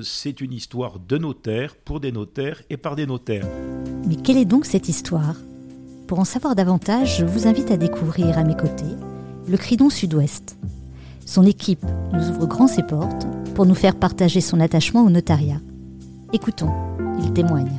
C'est une histoire de notaires, pour des notaires et par des notaires. Mais quelle est donc cette histoire? Pour en savoir davantage, je vous invite à découvrir à mes côtés le Cridon Sud-Ouest. Son équipe nous ouvre grand ses portes pour nous faire partager son attachement au notariat. Écoutons, il témoigne.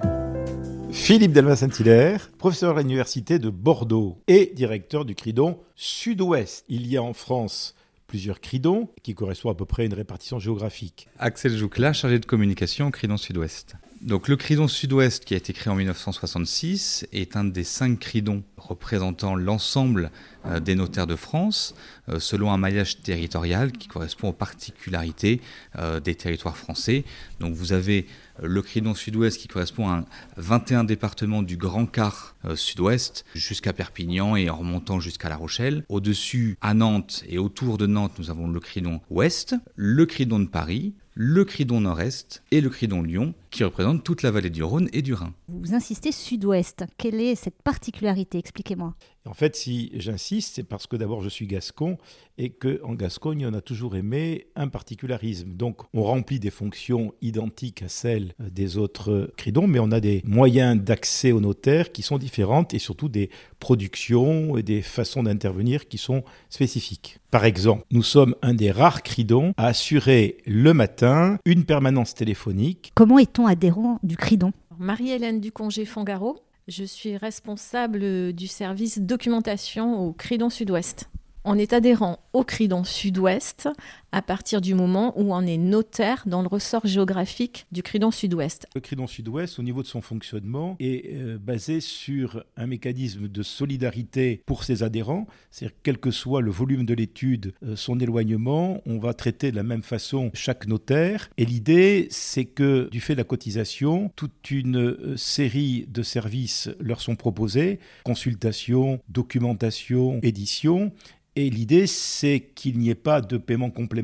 Philippe Delma Saint-Hilaire, professeur à l'université de Bordeaux et directeur du Cridon Sud-Ouest. Il y a en France plusieurs cridons qui correspondent à peu près à une répartition géographique. Axel Joucla, chargé de communication Cridon Sud-Ouest. Donc le Cridon Sud-Ouest, qui a été créé en 1966, est un des cinq cridons représentant l'ensemble euh, des notaires de France, euh, selon un maillage territorial qui correspond aux particularités euh, des territoires français. Donc vous avez le Cridon Sud-Ouest qui correspond à 21 départements du Grand Quart Sud-Ouest jusqu'à Perpignan et en remontant jusqu'à La Rochelle. Au-dessus, à Nantes et autour de Nantes, nous avons le Cridon Ouest, le Cridon de Paris, le Cridon Nord-Est et le Cridon Lyon, qui représentent toute la vallée du Rhône et du Rhin. Vous insistez sud-ouest. Quelle est cette particularité? Expliquez-moi. En fait, si j'insiste, c'est parce que d'abord je suis gascon et qu'en Gascogne, on a toujours aimé un particularisme. Donc, on remplit des fonctions identiques à celles des autres cridons, mais on a des moyens d'accès aux notaires qui sont différentes et surtout des productions et des façons d'intervenir qui sont spécifiques. Par exemple, nous sommes un des rares cridons à assurer le matin une permanence téléphonique. Comment est-on adhérent du cridon? Marie-Hélène Ducongé-Fongaro, je suis responsable du service documentation au Cridon Sud-Ouest. On est adhérent au Cridon Sud-Ouest à partir du moment où on est notaire dans le ressort géographique du Cridon Sud-Ouest. Le Cridon Sud-Ouest, au niveau de son fonctionnement, est euh, basé sur un mécanisme de solidarité pour ses adhérents. C'est-à-dire, quel que soit le volume de l'étude, euh, son éloignement, on va traiter de la même façon chaque notaire. Et l'idée, c'est que du fait de la cotisation, toute une euh, série de services leur sont proposés consultation, documentation, édition. Et l'idée, c'est qu'il n'y ait pas de paiement complémentaire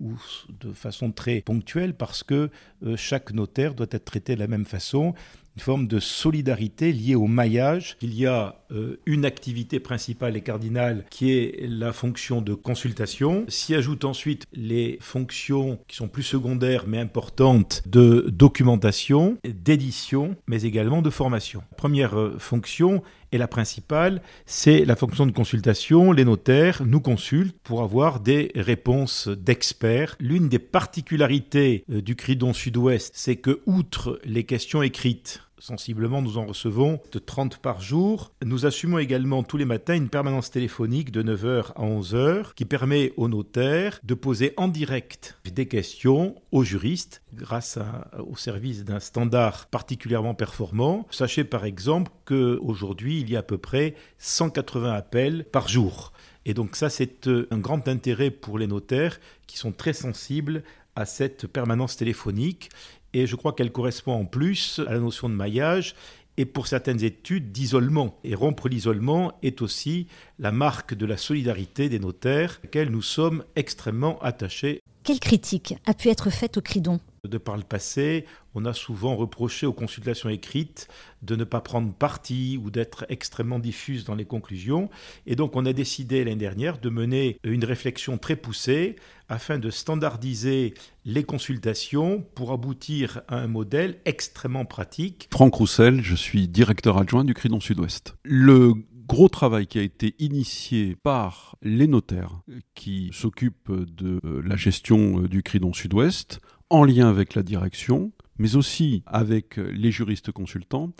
ou de façon très ponctuelle parce que euh, chaque notaire doit être traité de la même façon une forme de solidarité liée au maillage. Il y a euh, une activité principale et cardinale qui est la fonction de consultation. S'y ajoutent ensuite les fonctions qui sont plus secondaires mais importantes de documentation, d'édition, mais également de formation. première euh, fonction et la principale, c'est la fonction de consultation. Les notaires nous consultent pour avoir des réponses d'experts. L'une des particularités euh, du Cridon Sud-Ouest, c'est que, outre les questions écrites, Sensiblement, nous en recevons de 30 par jour. Nous assumons également tous les matins une permanence téléphonique de 9h à 11h qui permet aux notaires de poser en direct des questions aux juristes grâce au service d'un standard particulièrement performant. Sachez par exemple qu'aujourd'hui, il y a à peu près 180 appels par jour. Et donc ça, c'est euh, un grand intérêt pour les notaires qui sont très sensibles à cette permanence téléphonique et je crois qu'elle correspond en plus à la notion de maillage et pour certaines études d'isolement. Et rompre l'isolement est aussi la marque de la solidarité des notaires, à laquelle nous sommes extrêmement attachés. Quelle critique a pu être faite au Cridon? De par le passé, on a souvent reproché aux consultations écrites de ne pas prendre parti ou d'être extrêmement diffuse dans les conclusions. Et donc on a décidé l'année dernière de mener une réflexion très poussée afin de standardiser les consultations pour aboutir à un modèle extrêmement pratique. Franck Roussel, je suis directeur adjoint du Cridon Sud-Ouest. Le gros travail qui a été initié par les notaires qui s'occupent de la gestion du Cridon Sud-Ouest en lien avec la direction, mais aussi avec les juristes consultants,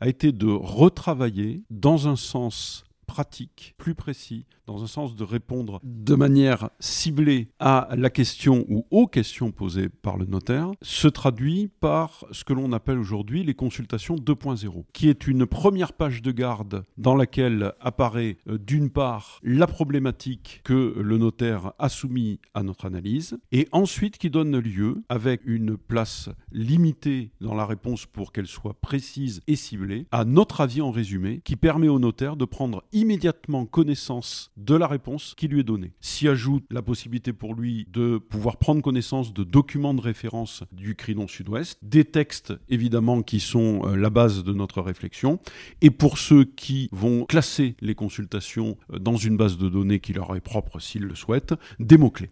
a été de retravailler dans un sens pratique, plus précis, dans un sens de répondre de manière ciblée à la question ou aux questions posées par le notaire, se traduit par ce que l'on appelle aujourd'hui les consultations 2.0, qui est une première page de garde dans laquelle apparaît euh, d'une part la problématique que le notaire a soumise à notre analyse, et ensuite qui donne lieu, avec une place limitée dans la réponse pour qu'elle soit précise et ciblée, à notre avis en résumé, qui permet au notaire de prendre connaissance de la réponse qui lui est donnée. S'y ajoute la possibilité pour lui de pouvoir prendre connaissance de documents de référence du Cridon Sud-Ouest, des textes évidemment qui sont euh, la base de notre réflexion, et pour ceux qui vont classer les consultations euh, dans une base de données qui leur est propre s'ils le souhaitent, des mots-clés.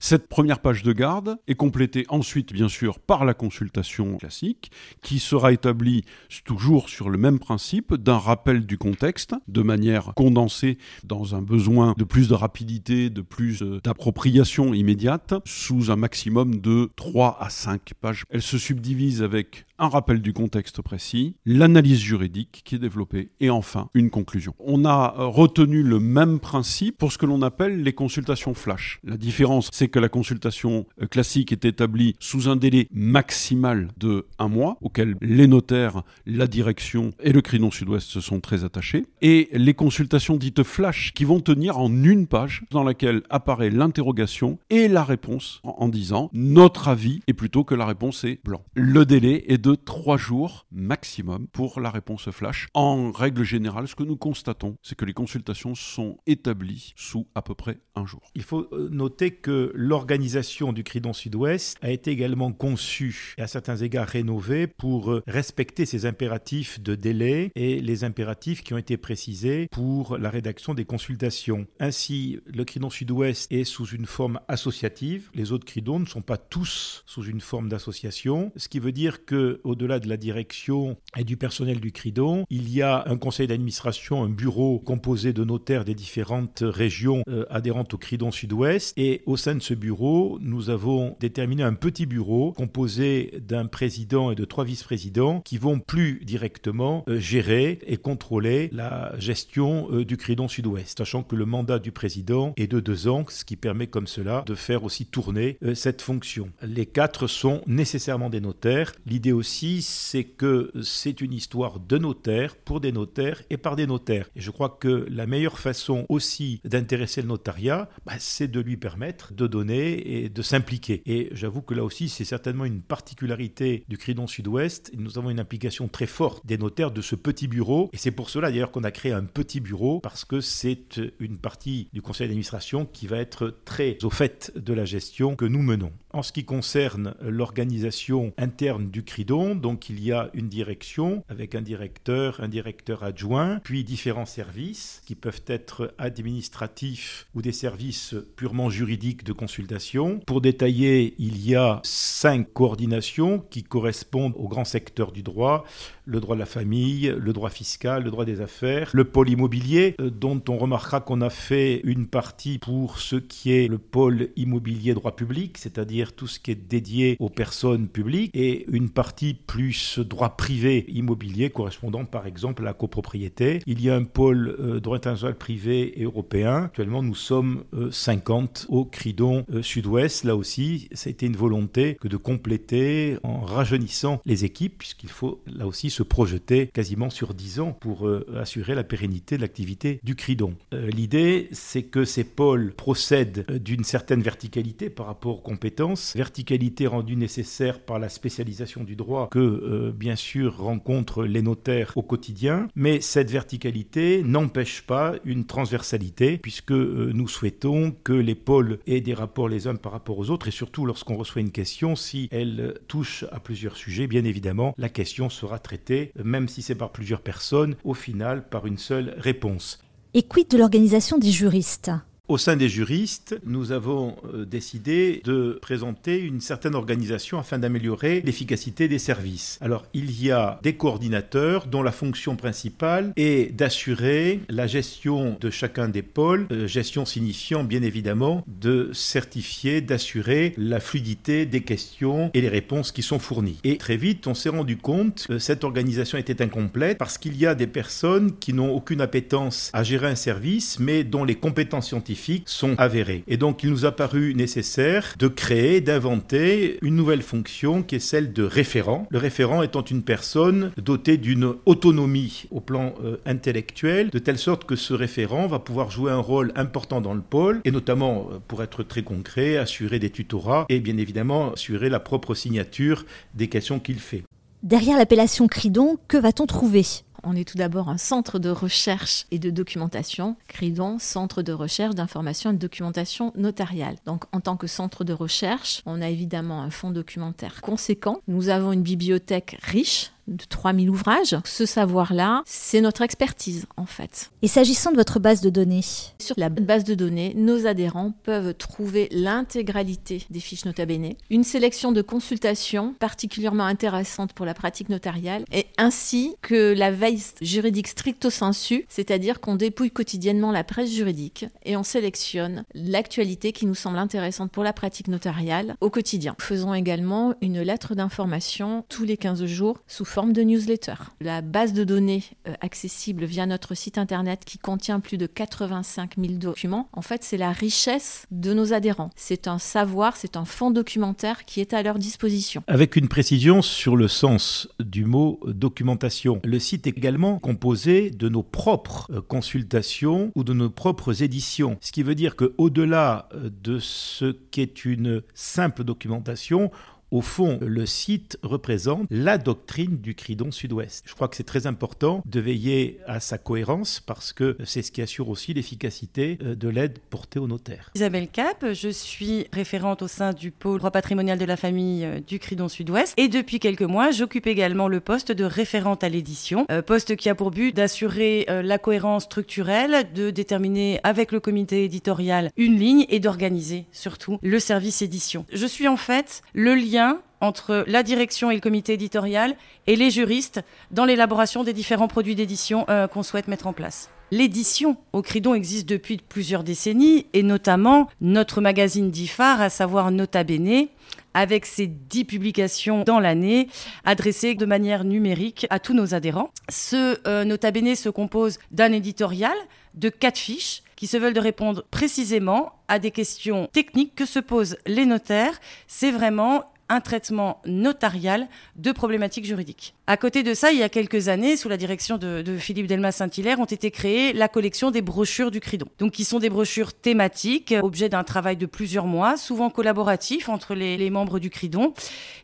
Cette première page de garde est complétée ensuite, bien sûr, par la consultation classique, qui sera établie toujours sur le même principe d'un rappel du contexte, de manière condensée dans un besoin de plus de rapidité, de plus euh, d'appropriation immédiate, sous un maximum de 3 à 5 pages. Elle se subdivise avec un rappel du contexte précis, l'analyse juridique qui est développée et enfin une conclusion. On a euh, retenu le même principe pour ce que l'on appelle les consultations flash. La différence, c'est que la consultation euh, classique est établie sous un délai maximal de un mois, auquel les notaires, la direction et le Cridon Sud-Ouest se sont très attachés, et les consultations dites flash qui vont tenir en une page dans laquelle apparaît l'interrogation et la réponse en disant notre avis est plutôt que la réponse est blanc. Le délai est de de trois jours maximum pour la réponse flash. En règle générale, ce que nous constatons, c'est que les consultations sont établies sous à peu près un jour. Il faut euh, noter que l'organisation du Cridon Sud-Ouest a été également conçue et à certains égards rénovée pour euh, respecter ces impératifs de délai et les impératifs qui ont été précisés pour la rédaction des consultations. Ainsi, le Cridon Sud-Ouest est sous une forme associative. Les autres Cridons ne sont pas tous sous une forme d'association, ce qui veut dire que au-delà de la direction et du personnel du CRIDON, il y a un conseil d'administration, un bureau composé de notaires des différentes régions euh, adhérentes au CRIDON Sud-Ouest. Et au sein de ce bureau, nous avons déterminé un petit bureau composé d'un président et de trois vice-présidents qui vont plus directement euh, gérer et contrôler la gestion euh, du CRIDON Sud-Ouest, sachant que le mandat du président est de deux ans, ce qui permet comme cela de faire aussi tourner cette fonction. Les quatre sont nécessairement des notaires. L'idée aussi c'est que c'est une histoire de notaire, pour des notaires et par des notaires. Et je crois que la meilleure façon aussi d'intéresser le notariat, bah, c'est de lui permettre de donner et de s'impliquer. Et j'avoue que là aussi, c'est certainement une particularité du Cridon Sud-Ouest. Nous avons une implication très forte des notaires de ce petit bureau. Et c'est pour cela d'ailleurs qu'on a créé un petit bureau, parce que c'est une partie du conseil d'administration qui va être très au fait de la gestion que nous menons. En ce qui concerne l'organisation interne du Donc il y a une direction avec un directeur, un directeur adjoint, puis différents services qui peuvent être administratifs ou des services purement juridiques de consultation. Pour détailler, il y a cinq coordinations qui correspondent au grand secteur du droit, le droit de la famille, le droit fiscal, le droit des affaires, le pôle immobilier, euh, dont on remarquera qu'on a fait une partie pour ce qui est le pôle immobilier droit public, c'est-à-dire tout ce qui est dédié aux personnes publiques, et une partie plus droit privé immobilier correspondant par exemple à la copropriété. Il y a un pôle euh, droit international privé et européen. Actuellement, nous sommes 50 euh, au Cridon Sud-Ouest. Là aussi, ça a été une volonté que de compléter en rajeunissant les équipes, puisqu'il faut là aussi se projeter quasiment sur 10 ans pour euh, assurer la pérennité de l'activité du Cridon. Euh, l'idée, c'est que ces pôles procèdent euh, d'une certaine verticalité par rapport aux compétences, verticalité rendue nécessaire par la spécialisation du droit que, bien sûr, rencontrent les notaires au quotidien, mais cette verticalité n'empêche pas une transversalité, puisque nous souhaitons que les pôles aient des rapports les uns par rapport aux autres, et surtout lorsqu'on reçoit une question, si elle touche à plusieurs sujets, bien évidemment, la question sera traitée même si c'est par plusieurs personnes, au final par une seule réponse. Et quid de l'organisation des juristes? Au sein des juristes, nous avons euh, décidé de présenter une certaine organisation afin d'améliorer l'efficacité des services. Alors, il y a des coordinateurs dont la fonction principale est d'assurer la gestion de chacun des pôles, euh, gestion signifiant bien évidemment de certifier, d'assurer la fluidité des questions et les réponses qui sont fournies. Et très vite, on s'est rendu compte que cette organisation était incomplète parce qu'il y a des personnes qui n'ont aucune appétence à gérer un service, mais dont les compétences scientifiques sont avérés. Et donc il nous a paru nécessaire de créer, d'inventer une nouvelle fonction qui est celle de référent. Le référent étant une personne dotée d'une autonomie au plan euh, intellectuel, de telle sorte que ce référent va pouvoir jouer un rôle important dans le pôle, et notamment, euh, pour être très concret, assurer des tutorats et bien évidemment assurer la propre signature des questions qu'il fait. Derrière l'appellation Cridon, que va-t-on trouver? On est tout d'abord un centre de recherche et de documentation, CRIDON, Centre de recherche, d'information et de documentation notariale. Donc en tant que centre de recherche, on a évidemment un fonds documentaire conséquent. Nous avons une bibliothèque riche de 3000 ouvrages. Ce savoir-là, c'est notre expertise en fait. Et s'agissant de votre base de données? Sur la base de données, nos adhérents peuvent trouver l'intégralité des fiches Nota Bene, une sélection de consultations particulièrement intéressantes pour la pratique notariale, et ainsi que la veille juridique stricto sensu, c'est-à-dire qu'on dépouille quotidiennement la presse juridique et on sélectionne l'actualité qui nous semble intéressante pour la pratique notariale au quotidien. Faisons également une lettre d'information tous les 15 jours sous forme de newsletter. La base de données euh, accessible via notre site internet qui contient plus de 85 000 documents, en fait, c'est la richesse de nos adhérents. C'est un savoir, c'est un fonds documentaire qui est à leur disposition. Avec une précision sur le sens du mot documentation. Le site est également composé de nos propres euh, consultations ou de nos propres éditions. Ce qui veut dire qu'au-delà euh, de ce qu'est une simple documentation, au fond, le site représente la doctrine du Cridon Sud-Ouest. Je crois que c'est très important de veiller à sa cohérence parce que c'est ce qui assure aussi l'efficacité euh, de l'aide portée aux notaires. Isabelle Cap, je suis référente au sein du pôle droit patrimonial de la famille euh, du Cridon Sud-Ouest et depuis quelques mois, j'occupe également le poste de référente à l'édition, euh, poste qui a pour but d'assurer la cohérence structurelle, de déterminer avec le comité éditorial une ligne et d'organiser surtout le service édition. Je suis en fait le lien entre la direction et le comité éditorial et les juristes dans l'élaboration des différents produits d'édition euh, qu'on souhaite mettre en place. L'édition au Cridon existe depuis plusieurs décennies et notamment notre magazine d'IFAR, à savoir Nota Bene, avec ses dix publications dans l'année, adressées de manière numérique à tous nos adhérents. Ce euh, Nota Bene se compose d'un éditorial, de quatre fiches qui se veulent de répondre précisément à des questions techniques que se posent les notaires. C'est vraiment un traitement notarial de problématiques juridiques. À côté de ça, il y a quelques années, sous la direction de, Philippe Delmas-Saint-Hilaire, ont été créées la collection des brochures du Cridon. Donc, qui sont des brochures thématiques, objet d'un travail de plusieurs mois, souvent collaboratif entre les, membres du Cridon,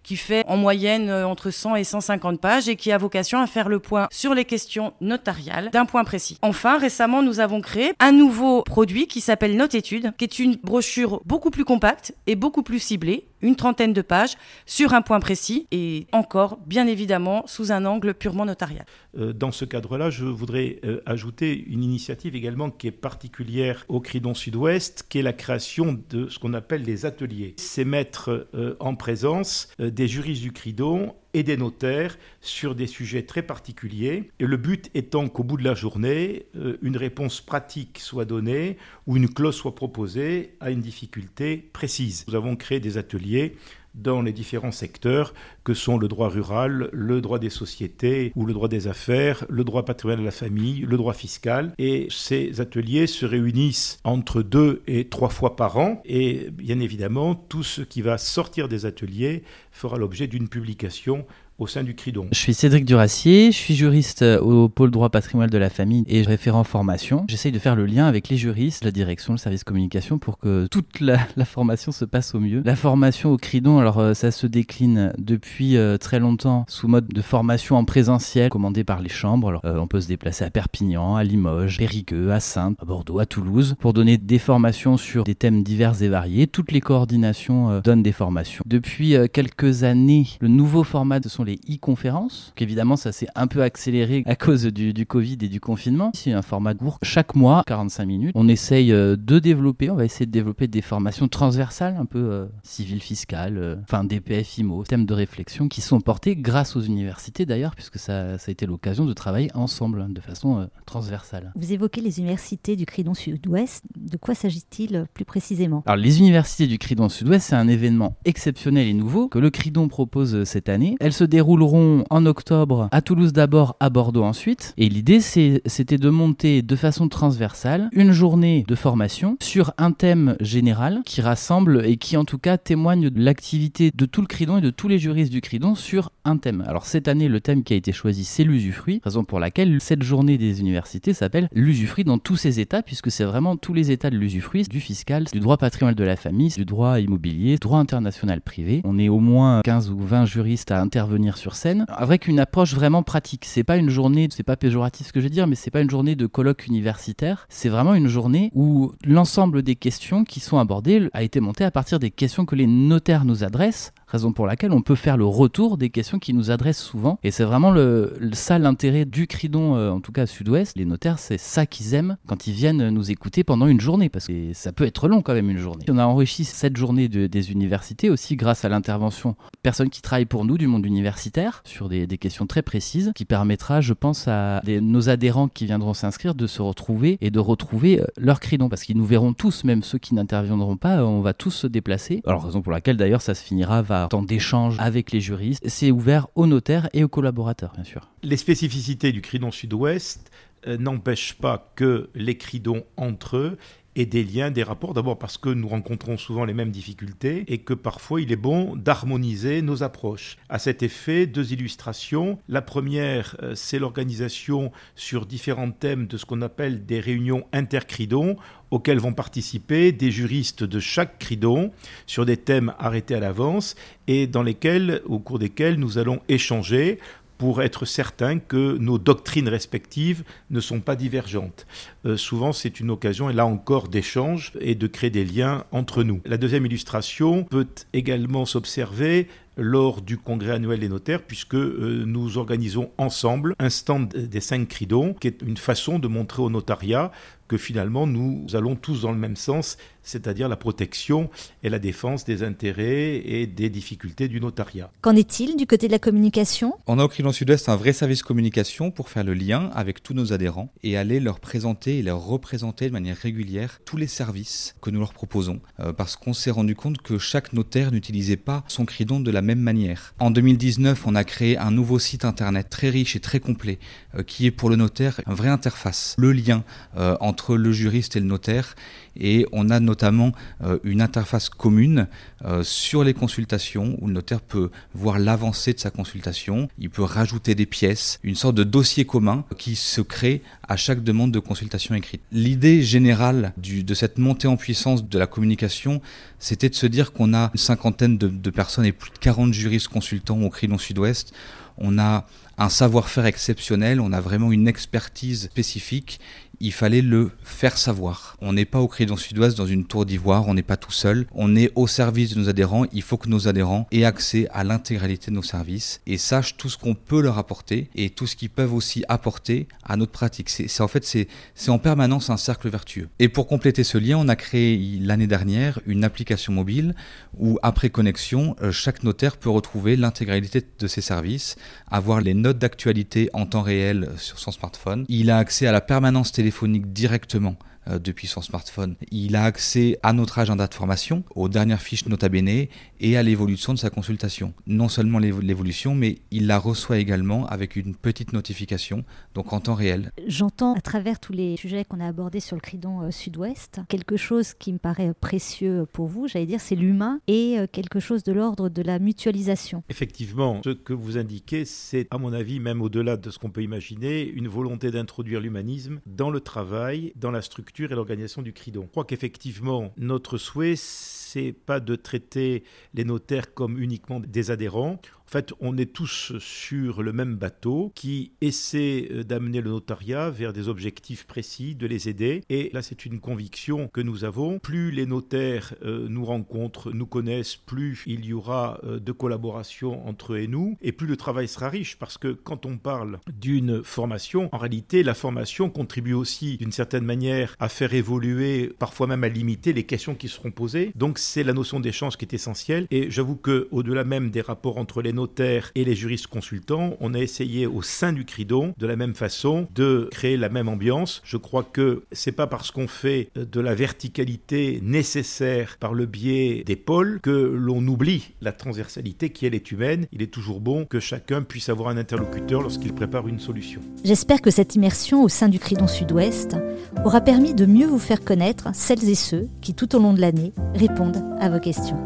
qui fait en moyenne euh, entre 100 et 150 pages et qui a vocation à faire le point sur les questions notariales d'un point précis. Enfin, récemment, nous avons créé un nouveau produit qui s'appelle Note Étude, qui est une brochure beaucoup plus compacte et beaucoup plus ciblée, une trentaine de pages, sur un point précis et encore, bien évidemment, sous un angle purement notarial. Euh, dans ce cadre-là, je voudrais euh, ajouter une initiative également qui est particulière au Cridon Sud-Ouest, qui est la création de ce qu'on appelle les ateliers. C'est mettre euh, en présence des juristes du Cridon et des notaires sur des sujets très particuliers. Et le but étant qu'au bout de la journée, une réponse pratique soit donnée ou une clause soit proposée à une difficulté précise. Nous avons créé des ateliers dans les différents secteurs que sont le droit rural, le droit des sociétés ou le droit des affaires, le droit patrimonial de la famille, le droit fiscal. Et ces ateliers se réunissent entre deux et trois fois par an. Et bien évidemment, tout ce qui va sortir des ateliers fera l'objet d'une publication au sein du CRIDON. Je suis Cédric Duracier, je suis juriste euh, au pôle droit patrimonial de la famille et référent formation. J'essaye de faire le lien avec les juristes, la direction, le service communication pour que toute la, formation se passe au mieux. La formation au CRIDON, alors euh, ça se décline depuis euh, très longtemps sous mode de formation en présentiel commandé par les chambres. Alors, on peut se déplacer à Perpignan, à Limoges, Périgueux, à Saintes, à Bordeaux, à Toulouse pour donner des formations sur des thèmes divers et variés. Toutes les coordinations donnent des formations. Depuis quelques années, le nouveau format de son les e-conférences. Évidemment, ça s'est un peu accéléré à cause du, Covid et du confinement. C'est un format court chaque mois, 45 minutes. On essaye euh, de développer, on va essayer de développer des formations transversales, un peu euh, civil, fiscal, euh, enfin DPF, IMO, thèmes de réflexion qui sont portés grâce aux universités d'ailleurs, puisque ça, ça, a été l'occasion de travailler ensemble hein, de façon transversale. Vous évoquez les universités du Cridon Sud-Ouest. De quoi s'agit-il plus précisément? Alors, les universités du Cridon Sud-Ouest, c'est un événement exceptionnel et nouveau que le Cridon propose cette année. Elles se dérouleront en octobre à Toulouse d'abord, à Bordeaux ensuite. Et l'idée, c'était de monter de façon transversale une journée de formation sur un thème général qui rassemble et qui en tout cas témoigne de l'activité de tout le Cridon et de tous les juristes du Cridon sur un thème. Alors cette année, le thème qui a été choisi, c'est l'usufruit, raison pour laquelle cette journée des universités s'appelle l'usufruit dans tous ses états, puisque c'est vraiment tous les états de l'usufruit, du fiscal, du droit patrimonial de la famille, du droit immobilier, droit international privé. On est au moins 15 ou 20 juristes à intervenir sur scène avec une approche vraiment pratique. C'est pas une journée, c'est pas péjoratif ce que je veux dire, mais c'est pas une journée de colloque universitaire. C'est vraiment une journée où l'ensemble des questions qui sont abordées a été monté à partir des questions que les notaires nous adressent raison pour laquelle on peut faire le retour des questions qui nous adressent souvent. Et c'est vraiment le, ça l'intérêt du Cridon, euh, en tout cas Sud-Ouest. Les notaires, c'est ça qu'ils aiment quand ils viennent nous écouter pendant une journée, parce que ça peut être long quand même une journée. On a enrichi cette journée des universités aussi grâce à l'intervention de personnes qui travaillent pour nous du monde universitaire sur des, questions très précises, qui permettra, je pense, à nos adhérents qui viendront s'inscrire de se retrouver et de retrouver euh, leur Cridon, parce qu'ils nous verront tous, même ceux qui n'interviendront pas, on va tous se déplacer. Alors raison pour laquelle d'ailleurs ça se finira par temps d'échange avec les juristes. C'est ouvert aux notaires et aux collaborateurs, bien sûr. Les spécificités du Cridon Sud-Ouest euh, n'empêchent pas que les Cridons entre eux et des liens, des rapports, d'abord parce que nous rencontrons souvent les mêmes difficultés et que parfois il est bon d'harmoniser nos approches. À cet effet, deux illustrations. La première, euh, c'est l'organisation sur différents thèmes de ce qu'on appelle des réunions intercridons auxquelles vont participer des juristes de chaque cridon sur des thèmes arrêtés à l'avance et dans lesquels, au cours desquels nous allons échanger pour être certain que nos doctrines respectives ne sont pas divergentes. Euh, souvent, c'est une occasion, et là encore, d'échange et de créer des liens entre nous. La deuxième illustration peut également s'observer lors du congrès annuel des notaires, puisque euh, nous organisons ensemble un stand des cinq cridons, qui est une façon de montrer au notariat que finalement nous allons tous dans le même sens, c'est-à-dire la protection et la défense des intérêts et des difficultés du notariat. Qu'en est-il du côté de la communication? On a au Cridon Sud-Ouest un vrai service communication pour faire le lien avec tous nos adhérents et aller leur présenter et leur représenter de manière régulière tous les services que nous leur proposons, euh, parce qu'on s'est rendu compte que chaque notaire n'utilisait pas son Cridon de la même manière. En 2019, on a créé un nouveau site internet très riche et très complet, euh, qui est pour le notaire une vraie interface, le lien euh, entre le juriste et le notaire, et on a notamment euh, une interface commune sur les consultations où le notaire peut voir l'avancée de sa consultation, il peut rajouter des pièces, une sorte de dossier commun qui se crée à chaque demande de consultation écrite. L'idée générale de cette montée en puissance de la communication, c'était de se dire qu'on a une cinquantaine de, personnes et plus de 40 juristes consultants au Cridon Sud-Ouest. On a un savoir-faire exceptionnel, on a vraiment une expertise spécifique il fallait le faire savoir. On n'est pas au Cridon Sud-Ouest dans une tour d'ivoire, on n'est pas tout seul, on est au service de nos adhérents, il faut que nos adhérents aient accès à l'intégralité de nos services et sachent tout ce qu'on peut leur apporter et tout ce qu'ils peuvent aussi apporter à notre pratique. C'est en fait c'est en permanence un cercle vertueux. Et pour compléter ce lien, on a créé l'année dernière une application mobile où après connexion, euh, chaque notaire peut retrouver l'intégralité de ses services, avoir les notes d'actualité en temps réel sur son smartphone. Il a accès à la permanence téléphonique directement euh, depuis son smartphone. Il a accès à notre agenda de formation, aux dernières fiches Nota Bene et à l'évolution de sa consultation. Non seulement l'évolution, mais il la reçoit également avec une petite notification, donc en temps réel. J'entends à travers tous les sujets qu'on a abordés sur le Cridon euh, Sud-Ouest, quelque chose qui me paraît précieux pour vous, j'allais dire, c'est l'humain et euh, quelque chose de l'ordre de la mutualisation. Effectivement, ce que vous indiquez, c'est à mon avis, même au-delà de ce qu'on peut imaginer, une volonté d'introduire l'humanisme dans le travail, dans la structure et l'organisation du CRIDON. Je crois qu'effectivement, notre souhait, c'est pas de traiter les notaires comme uniquement des adhérents. Fait, on est tous sur le même bateau qui essaie euh, d'amener le notariat vers des objectifs précis, de les aider. Et là, c'est une conviction que nous avons. Plus les notaires euh, nous rencontrent, nous connaissent, plus il y aura euh, de collaboration entre eux et nous, et plus le travail sera riche. Parce que quand on parle d'une formation, en réalité, la formation contribue aussi d'une certaine manière à faire évoluer, parfois même à limiter les questions qui seront posées. Donc, c'est la notion d'échange qui est essentielle. Et j'avoue que, au-delà même des rapports entre les et les juristes consultants, on a essayé au sein du CRIDON, de la même façon, de créer la même ambiance. Je crois que c'est pas parce qu'on fait de la verticalité nécessaire par le biais des pôles que l'on oublie la transversalité qui elle est humaine. Il est toujours bon que chacun puisse avoir un interlocuteur lorsqu'il prépare une solution. J'espère que cette immersion au sein du CRIDON Sud-Ouest aura permis de mieux vous faire connaître celles et ceux qui tout au long de l'année répondent à vos questions.